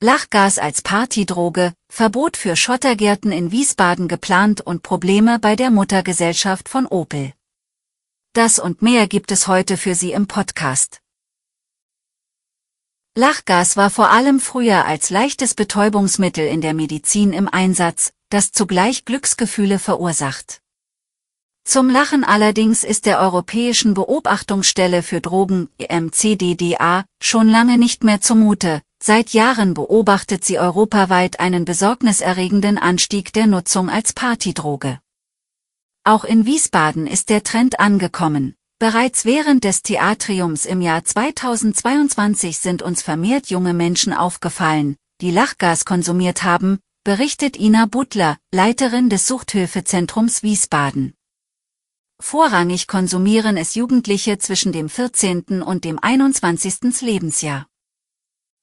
Lachgas als Partydroge, Verbot für Schottergärten in Wiesbaden geplant und Probleme bei der Muttergesellschaft von Opel. Das und mehr gibt es heute für Sie im Podcast. Lachgas war vor allem früher als leichtes Betäubungsmittel in der Medizin im Einsatz, das zugleich Glücksgefühle verursacht. Zum Lachen allerdings ist der Europäischen Beobachtungsstelle für Drogen EMCDDA schon lange nicht mehr zumute, Seit Jahren beobachtet sie europaweit einen besorgniserregenden Anstieg der Nutzung als Partydroge. Auch in Wiesbaden ist der Trend angekommen. Bereits während des Theatriums im Jahr 2022 sind uns vermehrt junge Menschen aufgefallen, die Lachgas konsumiert haben, berichtet Ina Butler, Leiterin des Suchthilfezentrums Wiesbaden. Vorrangig konsumieren es Jugendliche zwischen dem 14. und dem 21. Lebensjahr.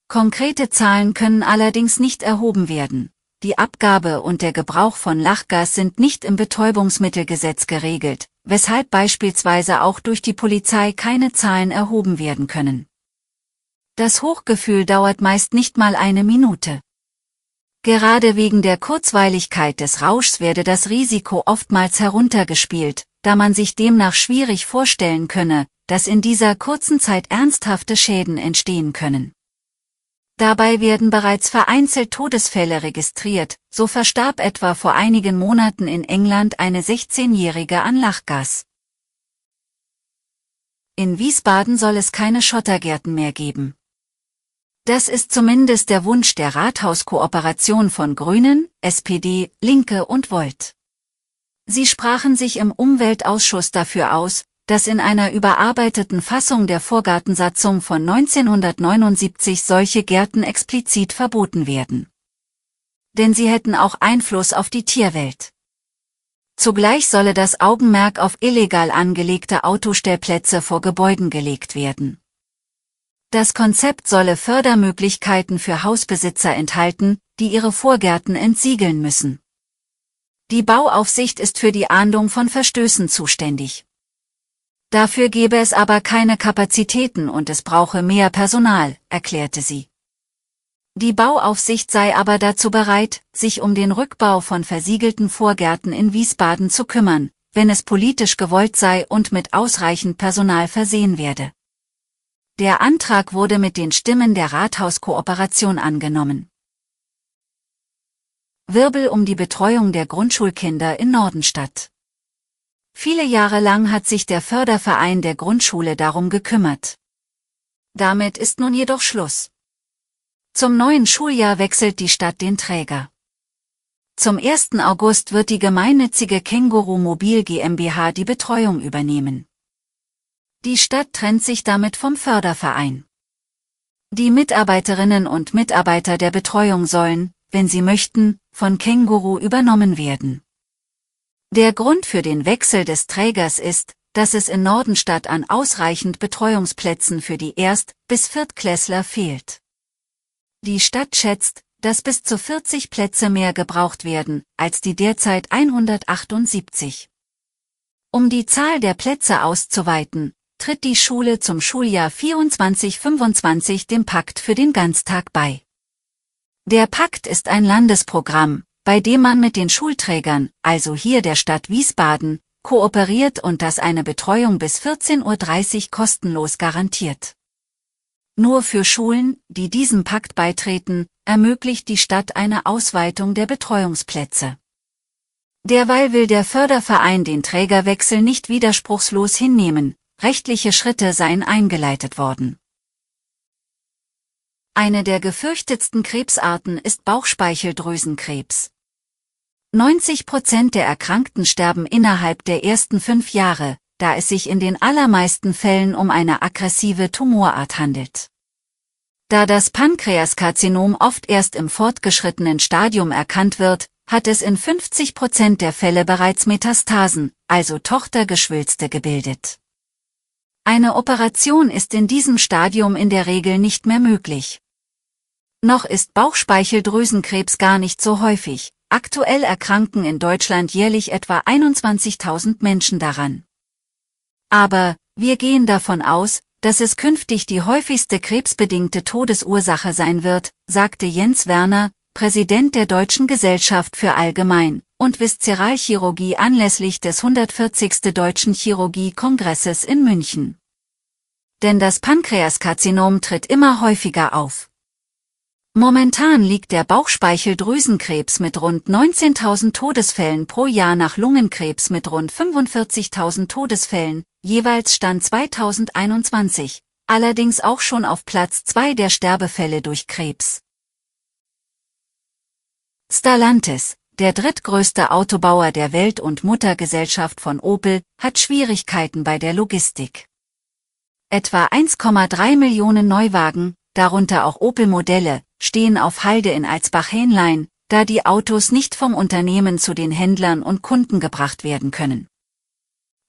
Konkrete Zahlen können allerdings nicht erhoben werden. Die Abgabe und der Gebrauch von Lachgas sind nicht im Betäubungsmittelgesetz geregelt, weshalb beispielsweise auch durch die Polizei keine Zahlen erhoben werden können. Das Hochgefühl dauert meist nicht mal eine Minute. Gerade wegen der Kurzweiligkeit des Rauschs werde das Risiko oftmals heruntergespielt, da man sich demnach schwierig vorstellen könne, dass in dieser kurzen Zeit ernsthafte Schäden entstehen können. Dabei werden bereits vereinzelt Todesfälle registriert, so verstarb etwa vor einigen Monaten in England eine 16-Jährige an Lachgas. In Wiesbaden soll es keine Schottergärten mehr geben. Das ist zumindest der Wunsch der Rathauskooperation von Grünen, SPD, Linke und Volt. Sie sprachen sich im Umweltausschuss dafür aus, dass in einer überarbeiteten Fassung der Vorgartensatzung von 1979 solche Gärten explizit verboten werden. Denn sie hätten auch Einfluss auf die Tierwelt. Zugleich solle das Augenmerk auf illegal angelegte Autostellplätze vor Gebäuden gelegt werden. Das Konzept solle Fördermöglichkeiten für Hausbesitzer enthalten, die ihre Vorgärten entsiegeln müssen. Die Bauaufsicht ist für die Ahndung von Verstößen zuständig. Dafür gebe es aber keine Kapazitäten und es brauche mehr Personal, erklärte sie. Die Bauaufsicht sei aber dazu bereit, sich um den Rückbau von versiegelten Vorgärten in Wiesbaden zu kümmern, wenn es politisch gewollt sei und mit ausreichend Personal versehen werde. Der Antrag wurde mit den Stimmen der Rathauskooperation angenommen. Wirbel um die Betreuung der Grundschulkinder in Nordenstadt. Viele Jahre lang hat sich der Förderverein der Grundschule darum gekümmert. Damit ist nun jedoch Schluss. Zum neuen Schuljahr wechselt die Stadt den Träger. Zum 1. August wird die gemeinnützige Känguru Mobil GmbH die Betreuung übernehmen. Die Stadt trennt sich damit vom Förderverein. Die Mitarbeiterinnen und Mitarbeiter der Betreuung sollen, wenn sie möchten, von Känguru übernommen werden. Der Grund für den Wechsel des Trägers ist, dass es in Nordenstadt an ausreichend Betreuungsplätzen für die Erst- bis Viertklässler fehlt. Die Stadt schätzt, dass bis zu 40 Plätze mehr gebraucht werden, als die derzeit 178. Um die Zahl der Plätze auszuweiten, tritt die Schule zum Schuljahr 24-25 dem Pakt für den Ganztag bei. Der Pakt ist ein Landesprogramm, bei dem man mit den Schulträgern, also hier der Stadt Wiesbaden, kooperiert und das eine Betreuung bis 14.30 Uhr kostenlos garantiert. Nur für Schulen, die diesem Pakt beitreten, ermöglicht die Stadt eine Ausweitung der Betreuungsplätze. Derweil will der Förderverein den Trägerwechsel nicht widerspruchslos hinnehmen, rechtliche Schritte seien eingeleitet worden. Eine der gefürchtetsten Krebsarten ist Bauchspeicheldrüsenkrebs. 90 Prozent der Erkrankten sterben innerhalb der ersten fünf Jahre, da es sich in den allermeisten Fällen um eine aggressive Tumorart handelt. Da das Pankreaskarzinom oft erst im fortgeschrittenen Stadium erkannt wird, hat es in 50 Prozent der Fälle bereits Metastasen, also Tochtergeschwülste gebildet. Eine Operation ist in diesem Stadium in der Regel nicht mehr möglich. Noch ist Bauchspeicheldrüsenkrebs gar nicht so häufig. Aktuell erkranken in Deutschland jährlich etwa 21.000 Menschen daran. Aber, wir gehen davon aus, dass es künftig die häufigste krebsbedingte Todesursache sein wird, sagte Jens Werner, Präsident der Deutschen Gesellschaft für Allgemein- und Viszeralchirurgie anlässlich des 140. Deutschen Chirurgie-Kongresses in München. Denn das Pankreaskarzinom tritt immer häufiger auf. Momentan liegt der Bauchspeicheldrüsenkrebs mit rund 19.000 Todesfällen pro Jahr nach Lungenkrebs mit rund 45.000 Todesfällen, jeweils Stand 2021, allerdings auch schon auf Platz 2 der Sterbefälle durch Krebs. Stellantis, der drittgrößte Autobauer der Welt und Muttergesellschaft von Opel, hat Schwierigkeiten bei der Logistik. Etwa 1,3 Millionen Neuwagen, darunter auch Opel-Modelle, stehen auf Halde in Alsbach-Hähnlein, da die Autos nicht vom Unternehmen zu den Händlern und Kunden gebracht werden können.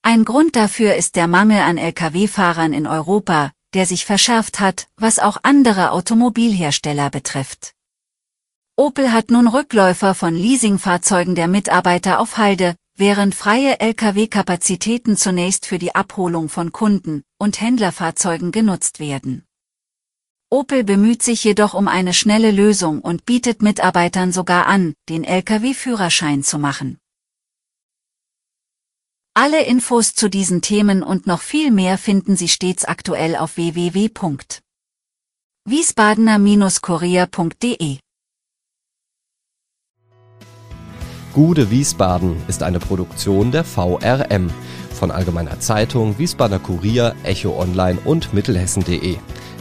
Ein Grund dafür ist der Mangel an Lkw-Fahrern in Europa, der sich verschärft hat, was auch andere Automobilhersteller betrifft. Opel hat nun Rückläufer von Leasingfahrzeugen der Mitarbeiter auf Halde, während freie Lkw-Kapazitäten zunächst für die Abholung von Kunden und Händlerfahrzeugen genutzt werden. Opel bemüht sich jedoch um eine schnelle Lösung und bietet Mitarbeitern sogar an, den Lkw-Führerschein zu machen. Alle Infos zu diesen Themen und noch viel mehr finden Sie stets aktuell auf www.wiesbadener-kurier.de. Gude Wiesbaden ist eine Produktion der VRM von Allgemeiner Zeitung, Wiesbadener Kurier, Echo Online und Mittelhessen.de.